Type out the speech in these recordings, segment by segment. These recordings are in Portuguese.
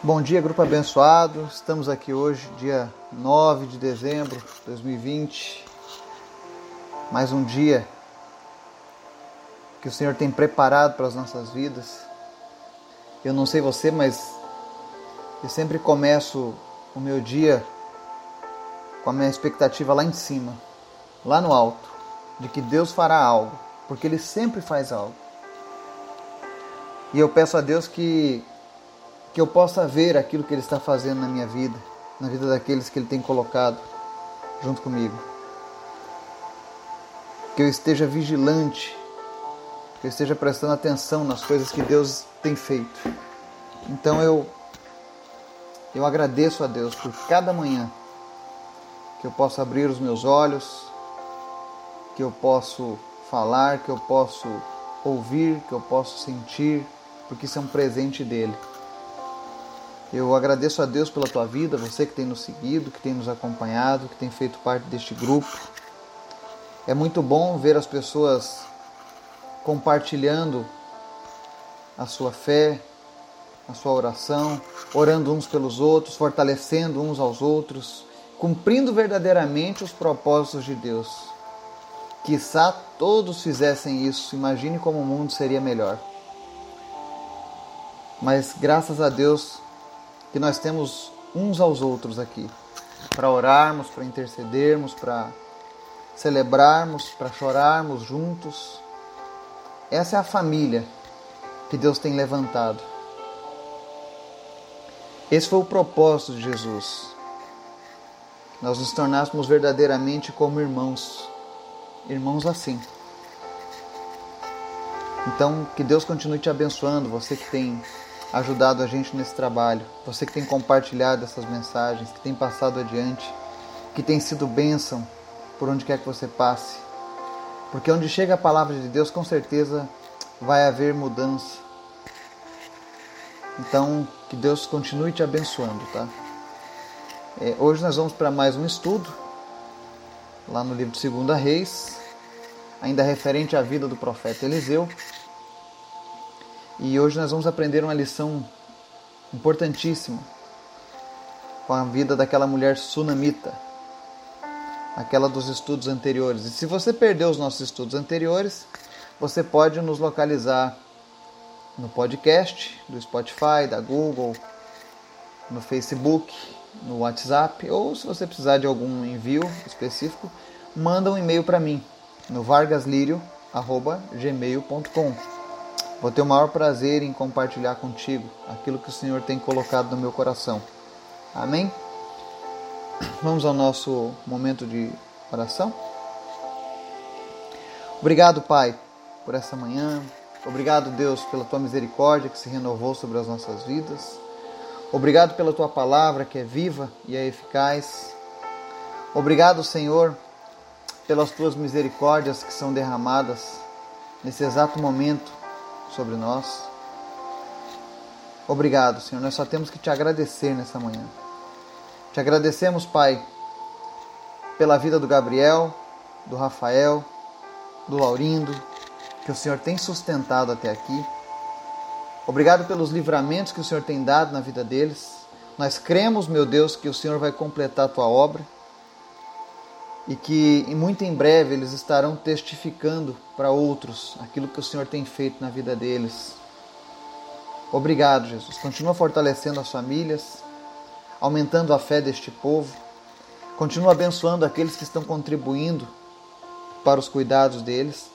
Bom dia, grupo abençoado. Estamos aqui hoje, dia 9 de dezembro de 2020. Mais um dia que o Senhor tem preparado para as nossas vidas. Eu não sei você, mas eu sempre começo o meu dia com a minha expectativa lá em cima, lá no alto, de que Deus fará algo, porque Ele sempre faz algo. E eu peço a Deus que que eu possa ver aquilo que Ele está fazendo na minha vida, na vida daqueles que Ele tem colocado junto comigo. Que eu esteja vigilante, que eu esteja prestando atenção nas coisas que Deus tem feito. Então eu eu agradeço a Deus por cada manhã que eu posso abrir os meus olhos, que eu posso falar, que eu posso ouvir, que eu posso sentir, porque isso é um presente dele. Eu agradeço a Deus pela tua vida, você que tem nos seguido, que tem nos acompanhado, que tem feito parte deste grupo. É muito bom ver as pessoas compartilhando a sua fé, a sua oração, orando uns pelos outros, fortalecendo uns aos outros, cumprindo verdadeiramente os propósitos de Deus. Quizá todos fizessem isso, imagine como o mundo seria melhor. Mas graças a Deus, que nós temos uns aos outros aqui, para orarmos, para intercedermos, para celebrarmos, para chorarmos juntos. Essa é a família que Deus tem levantado. Esse foi o propósito de Jesus. Nós nos tornássemos verdadeiramente como irmãos, irmãos assim. Então, que Deus continue te abençoando, você que tem ajudado a gente nesse trabalho, você que tem compartilhado essas mensagens, que tem passado adiante, que tem sido bênção por onde quer que você passe. Porque onde chega a palavra de Deus, com certeza vai haver mudança. Então, que Deus continue te abençoando, tá? É, hoje nós vamos para mais um estudo, lá no livro de 2 Reis, ainda referente à vida do profeta Eliseu. E hoje nós vamos aprender uma lição importantíssima com a vida daquela mulher sunamita, aquela dos estudos anteriores. E se você perdeu os nossos estudos anteriores, você pode nos localizar no podcast do Spotify, da Google, no Facebook, no WhatsApp, ou se você precisar de algum envio específico, manda um e-mail para mim no vargaslirio@gmail.com. Vou ter o maior prazer em compartilhar contigo aquilo que o Senhor tem colocado no meu coração. Amém? Vamos ao nosso momento de oração. Obrigado, Pai, por essa manhã. Obrigado, Deus, pela tua misericórdia que se renovou sobre as nossas vidas. Obrigado pela tua palavra que é viva e é eficaz. Obrigado, Senhor, pelas tuas misericórdias que são derramadas nesse exato momento sobre nós. Obrigado, Senhor. Nós só temos que te agradecer nessa manhã. Te agradecemos, Pai, pela vida do Gabriel, do Rafael, do Laurindo, que o Senhor tem sustentado até aqui. Obrigado pelos livramentos que o Senhor tem dado na vida deles. Nós cremos, meu Deus, que o Senhor vai completar a tua obra e que muito em breve eles estarão testificando para outros aquilo que o Senhor tem feito na vida deles. Obrigado, Jesus. Continua fortalecendo as famílias, aumentando a fé deste povo. Continua abençoando aqueles que estão contribuindo para os cuidados deles.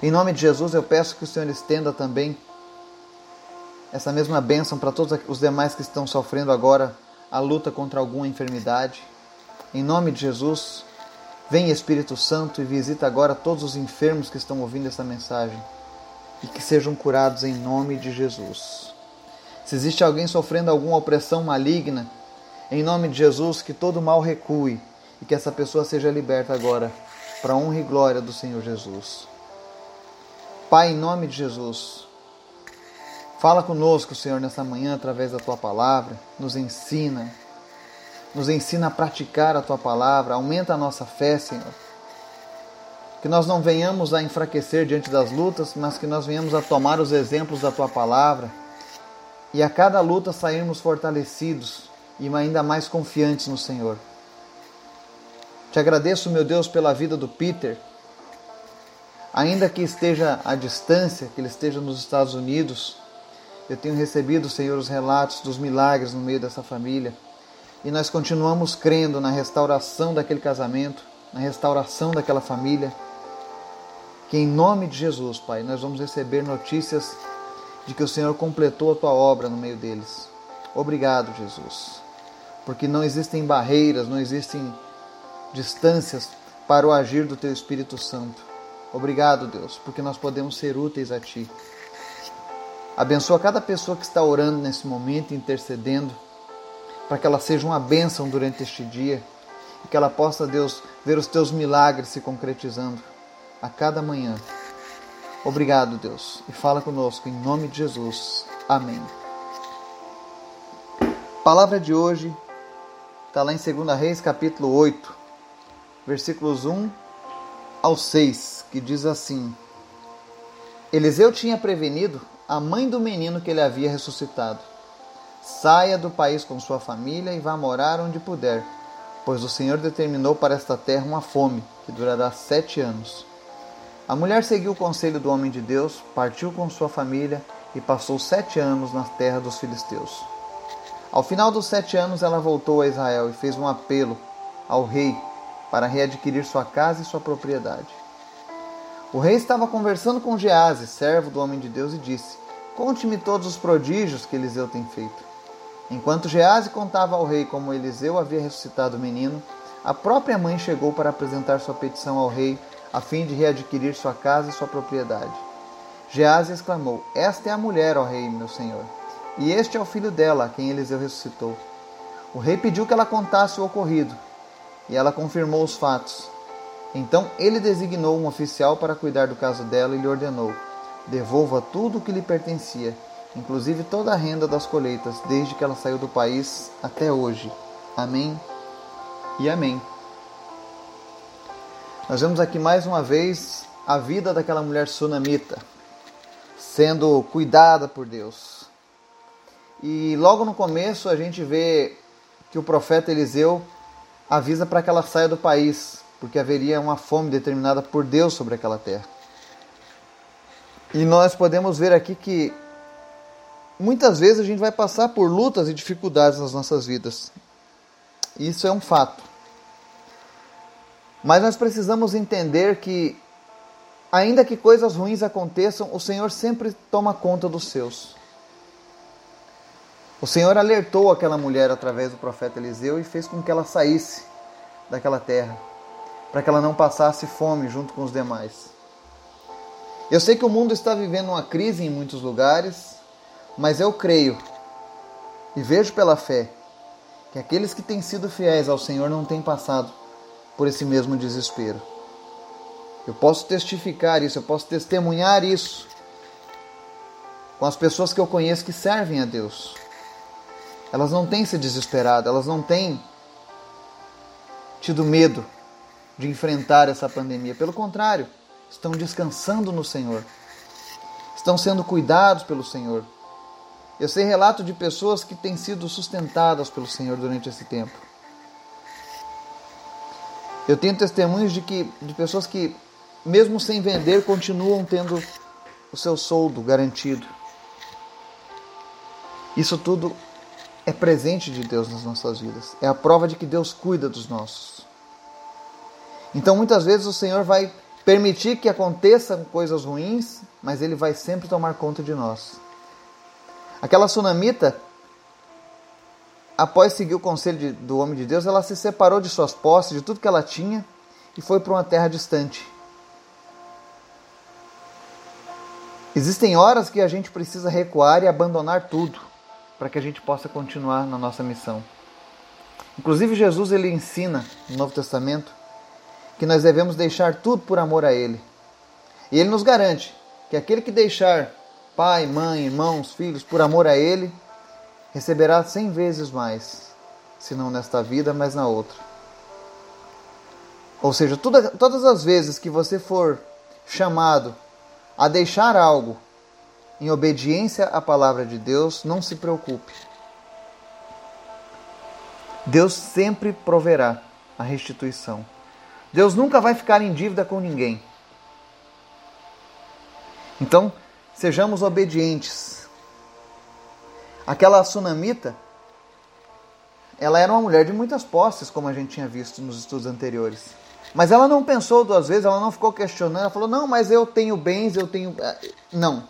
Em nome de Jesus, eu peço que o Senhor estenda também essa mesma bênção para todos os demais que estão sofrendo agora a luta contra alguma enfermidade. Em nome de Jesus, vem Espírito Santo e visita agora todos os enfermos que estão ouvindo esta mensagem e que sejam curados em nome de Jesus. Se existe alguém sofrendo alguma opressão maligna, em nome de Jesus, que todo mal recue e que essa pessoa seja liberta agora, para a honra e glória do Senhor Jesus. Pai, em nome de Jesus, fala conosco, Senhor, nessa manhã através da tua palavra, nos ensina nos ensina a praticar a tua palavra, aumenta a nossa fé, Senhor. Que nós não venhamos a enfraquecer diante das lutas, mas que nós venhamos a tomar os exemplos da tua palavra e a cada luta sairmos fortalecidos e ainda mais confiantes no Senhor. Te agradeço, meu Deus, pela vida do Peter. Ainda que esteja à distância, que ele esteja nos Estados Unidos, eu tenho recebido, Senhor, os relatos dos milagres no meio dessa família. E nós continuamos crendo na restauração daquele casamento, na restauração daquela família. Que em nome de Jesus, Pai, nós vamos receber notícias de que o Senhor completou a tua obra no meio deles. Obrigado, Jesus. Porque não existem barreiras, não existem distâncias para o agir do teu Espírito Santo. Obrigado, Deus, porque nós podemos ser úteis a ti. Abençoa cada pessoa que está orando nesse momento, intercedendo, para que ela seja uma bênção durante este dia e que ela possa, Deus, ver os teus milagres se concretizando a cada manhã. Obrigado, Deus, e fala conosco em nome de Jesus. Amém. palavra de hoje está lá em 2 Reis, capítulo 8, versículos 1 ao 6, que diz assim: Eliseu tinha prevenido a mãe do menino que ele havia ressuscitado. Saia do país com sua família e vá morar onde puder, pois o Senhor determinou para esta terra uma fome que durará sete anos. A mulher seguiu o conselho do homem de Deus, partiu com sua família e passou sete anos na terra dos filisteus. Ao final dos sete anos, ela voltou a Israel e fez um apelo ao rei para readquirir sua casa e sua propriedade. O rei estava conversando com Gease, servo do homem de Deus, e disse: Conte-me todos os prodígios que Eliseu tem feito. Enquanto Gease contava ao rei como Eliseu havia ressuscitado o menino, a própria mãe chegou para apresentar sua petição ao rei a fim de readquirir sua casa e sua propriedade. Gease exclamou: Esta é a mulher, ó rei, meu senhor, e este é o filho dela, a quem Eliseu ressuscitou. O rei pediu que ela contasse o ocorrido, e ela confirmou os fatos. Então ele designou um oficial para cuidar do caso dela e lhe ordenou: Devolva tudo o que lhe pertencia, inclusive toda a renda das colheitas, desde que ela saiu do país até hoje. Amém e amém. Nós vemos aqui mais uma vez a vida daquela mulher sunamita sendo cuidada por Deus. E logo no começo a gente vê que o profeta Eliseu avisa para que ela saia do país, porque haveria uma fome determinada por Deus sobre aquela terra. E nós podemos ver aqui que muitas vezes a gente vai passar por lutas e dificuldades nas nossas vidas. Isso é um fato. Mas nós precisamos entender que, ainda que coisas ruins aconteçam, o Senhor sempre toma conta dos seus. O Senhor alertou aquela mulher através do profeta Eliseu e fez com que ela saísse daquela terra, para que ela não passasse fome junto com os demais. Eu sei que o mundo está vivendo uma crise em muitos lugares, mas eu creio e vejo pela fé que aqueles que têm sido fiéis ao Senhor não têm passado por esse mesmo desespero. Eu posso testificar isso, eu posso testemunhar isso com as pessoas que eu conheço que servem a Deus. Elas não têm se desesperado, elas não têm tido medo de enfrentar essa pandemia. Pelo contrário, estão descansando no Senhor, estão sendo cuidados pelo Senhor. Eu sei relato de pessoas que têm sido sustentadas pelo Senhor durante esse tempo. Eu tenho testemunhos de que de pessoas que mesmo sem vender continuam tendo o seu soldo garantido. Isso tudo é presente de Deus nas nossas vidas. É a prova de que Deus cuida dos nossos. Então muitas vezes o Senhor vai permitir que aconteçam coisas ruins, mas ele vai sempre tomar conta de nós. Aquela sunamita após seguir o conselho de, do homem de Deus, ela se separou de suas posses, de tudo que ela tinha e foi para uma terra distante. Existem horas que a gente precisa recuar e abandonar tudo para que a gente possa continuar na nossa missão. Inclusive Jesus ele ensina no Novo Testamento que nós devemos deixar tudo por amor a ele. E ele nos garante que aquele que deixar pai, mãe, irmãos, filhos por amor a ele, receberá cem vezes mais, se não nesta vida, mas na outra. Ou seja, toda, todas as vezes que você for chamado a deixar algo em obediência à palavra de Deus, não se preocupe. Deus sempre proverá a restituição. Deus nunca vai ficar em dívida com ninguém. Então, sejamos obedientes. Aquela sunamita, ela era uma mulher de muitas posses, como a gente tinha visto nos estudos anteriores. Mas ela não pensou duas vezes, ela não ficou questionando, ela falou: "Não, mas eu tenho bens, eu tenho eh, não".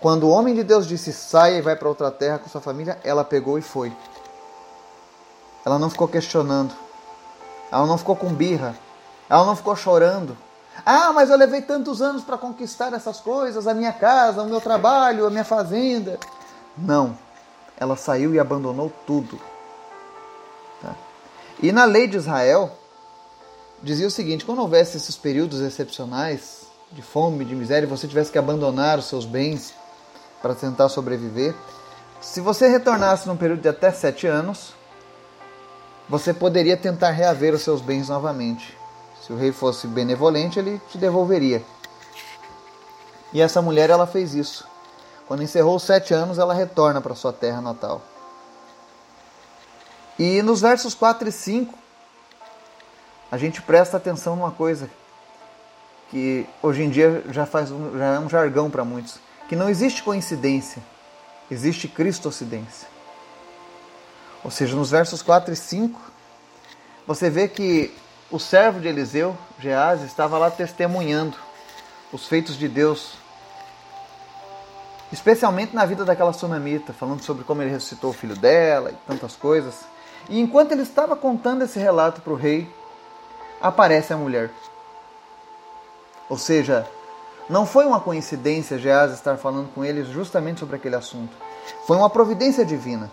Quando o homem de Deus disse: "Saia e vai para outra terra com sua família", ela pegou e foi. Ela não ficou questionando. Ela não ficou com birra. Ela não ficou chorando. Ah, mas eu levei tantos anos para conquistar essas coisas, a minha casa, o meu trabalho, a minha fazenda. Não. Ela saiu e abandonou tudo. Tá? E na lei de Israel, dizia o seguinte: quando houvesse esses períodos excepcionais de fome, de miséria, e você tivesse que abandonar os seus bens para tentar sobreviver, se você retornasse num período de até sete anos, você poderia tentar reaver os seus bens novamente. Se o rei fosse benevolente, ele te devolveria. E essa mulher ela fez isso. Quando encerrou os sete anos, ela retorna para sua terra natal. E nos versos 4 e 5, a gente presta atenção numa coisa que hoje em dia já, faz um, já é um jargão para muitos, que não existe coincidência, existe cristocidência. Ou seja, nos versos 4 e 5, você vê que o servo de Eliseu, Geás, estava lá testemunhando os feitos de Deus, especialmente na vida daquela sunamita, falando sobre como ele ressuscitou o filho dela e tantas coisas. E enquanto ele estava contando esse relato para o rei, aparece a mulher. Ou seja, não foi uma coincidência Geás estar falando com eles justamente sobre aquele assunto. Foi uma providência divina.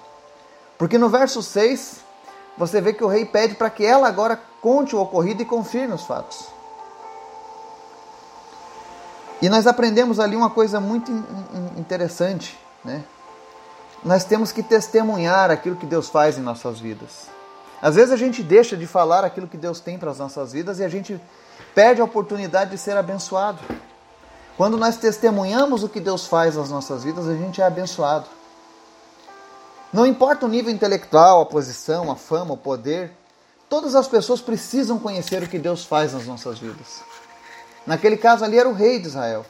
Porque no verso 6, você vê que o rei pede para que ela agora conte o ocorrido e confirme os fatos. E nós aprendemos ali uma coisa muito interessante, né? Nós temos que testemunhar aquilo que Deus faz em nossas vidas. Às vezes a gente deixa de falar aquilo que Deus tem para as nossas vidas e a gente perde a oportunidade de ser abençoado. Quando nós testemunhamos o que Deus faz nas nossas vidas, a gente é abençoado. Não importa o nível intelectual, a posição, a fama, o poder, todas as pessoas precisam conhecer o que Deus faz nas nossas vidas. Naquele caso ali era o rei de Israel.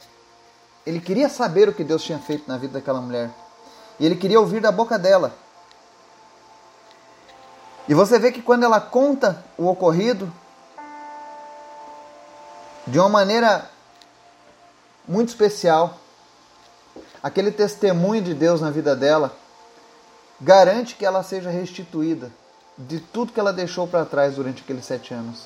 Ele queria saber o que Deus tinha feito na vida daquela mulher. E ele queria ouvir da boca dela. E você vê que quando ela conta o ocorrido, de uma maneira muito especial, aquele testemunho de Deus na vida dela garante que ela seja restituída de tudo que ela deixou para trás durante aqueles sete anos.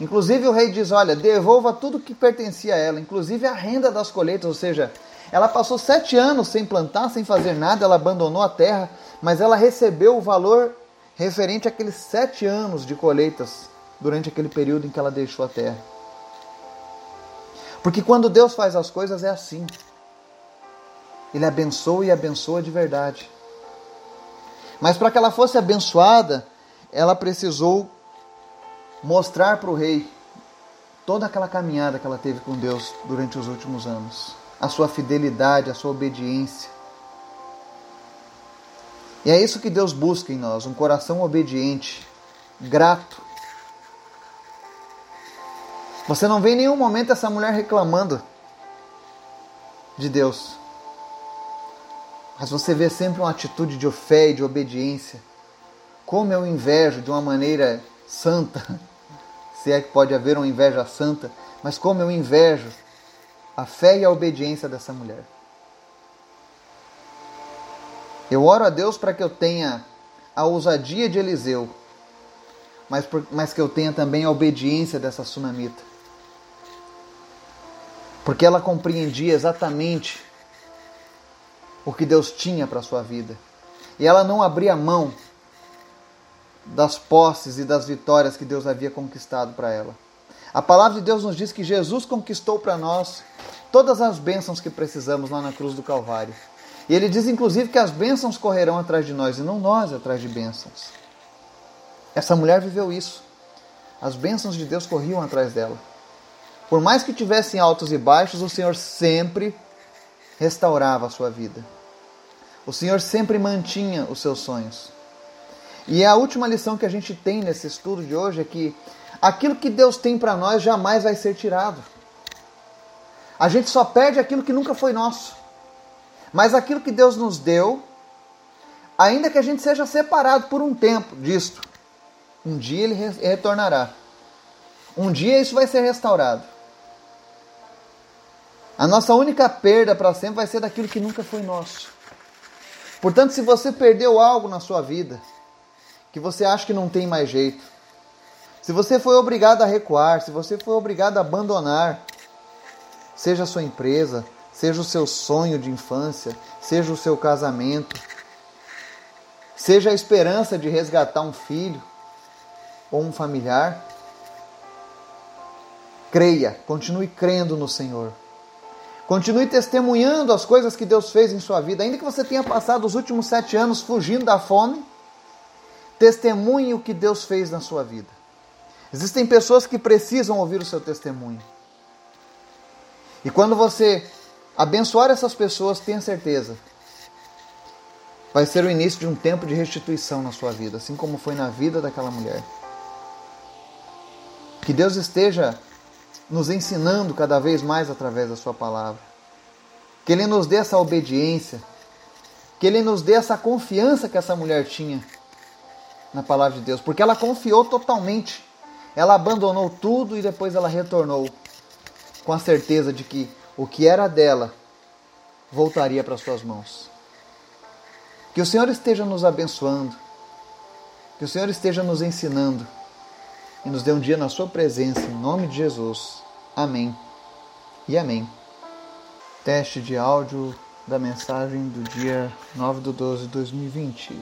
Inclusive o rei diz: olha, devolva tudo que pertencia a ela, inclusive a renda das colheitas, ou seja, ela passou sete anos sem plantar, sem fazer nada, ela abandonou a terra, mas ela recebeu o valor referente àqueles sete anos de colheitas durante aquele período em que ela deixou a terra. Porque quando Deus faz as coisas é assim. Ele abençoa e abençoa de verdade. Mas para que ela fosse abençoada, ela precisou mostrar para o rei toda aquela caminhada que ela teve com Deus durante os últimos anos, a sua fidelidade, a sua obediência. E é isso que Deus busca em nós, um coração obediente, grato. Você não vê em nenhum momento essa mulher reclamando de Deus. Mas você vê sempre uma atitude de fé e de obediência. Como eu invejo de uma maneira santa, se é que pode haver uma inveja santa, mas como eu invejo a fé e a obediência dessa mulher. Eu oro a Deus para que eu tenha a ousadia de Eliseu, mas, por, mas que eu tenha também a obediência dessa sunamita. Porque ela compreendia exatamente o que Deus tinha para a sua vida. E ela não abria mão das posses e das vitórias que Deus havia conquistado para ela. A palavra de Deus nos diz que Jesus conquistou para nós todas as bênçãos que precisamos lá na cruz do Calvário. E ele diz inclusive que as bênçãos correrão atrás de nós e não nós atrás de bênçãos. Essa mulher viveu isso. As bênçãos de Deus corriam atrás dela. Por mais que tivessem altos e baixos, o Senhor sempre restaurava a sua vida. O Senhor sempre mantinha os seus sonhos. E a última lição que a gente tem nesse estudo de hoje é que aquilo que Deus tem para nós jamais vai ser tirado. A gente só perde aquilo que nunca foi nosso. Mas aquilo que Deus nos deu, ainda que a gente seja separado por um tempo disto, um dia ele retornará. Um dia isso vai ser restaurado. A nossa única perda para sempre vai ser daquilo que nunca foi nosso. Portanto, se você perdeu algo na sua vida, que você acha que não tem mais jeito, se você foi obrigado a recuar, se você foi obrigado a abandonar, seja a sua empresa, seja o seu sonho de infância, seja o seu casamento, seja a esperança de resgatar um filho ou um familiar, creia, continue crendo no Senhor. Continue testemunhando as coisas que Deus fez em sua vida, ainda que você tenha passado os últimos sete anos fugindo da fome. Testemunhe o que Deus fez na sua vida. Existem pessoas que precisam ouvir o seu testemunho. E quando você abençoar essas pessoas, tenha certeza, vai ser o início de um tempo de restituição na sua vida, assim como foi na vida daquela mulher. Que Deus esteja nos ensinando cada vez mais através da Sua palavra. Que Ele nos dê essa obediência, que Ele nos dê essa confiança que essa mulher tinha na palavra de Deus, porque ela confiou totalmente. Ela abandonou tudo e depois ela retornou com a certeza de que o que era dela voltaria para suas mãos. Que o Senhor esteja nos abençoando, que o Senhor esteja nos ensinando e nos dê um dia na Sua presença, em nome de Jesus. Amém e amém. Teste de áudio da mensagem do dia 9 de 12 de 2020.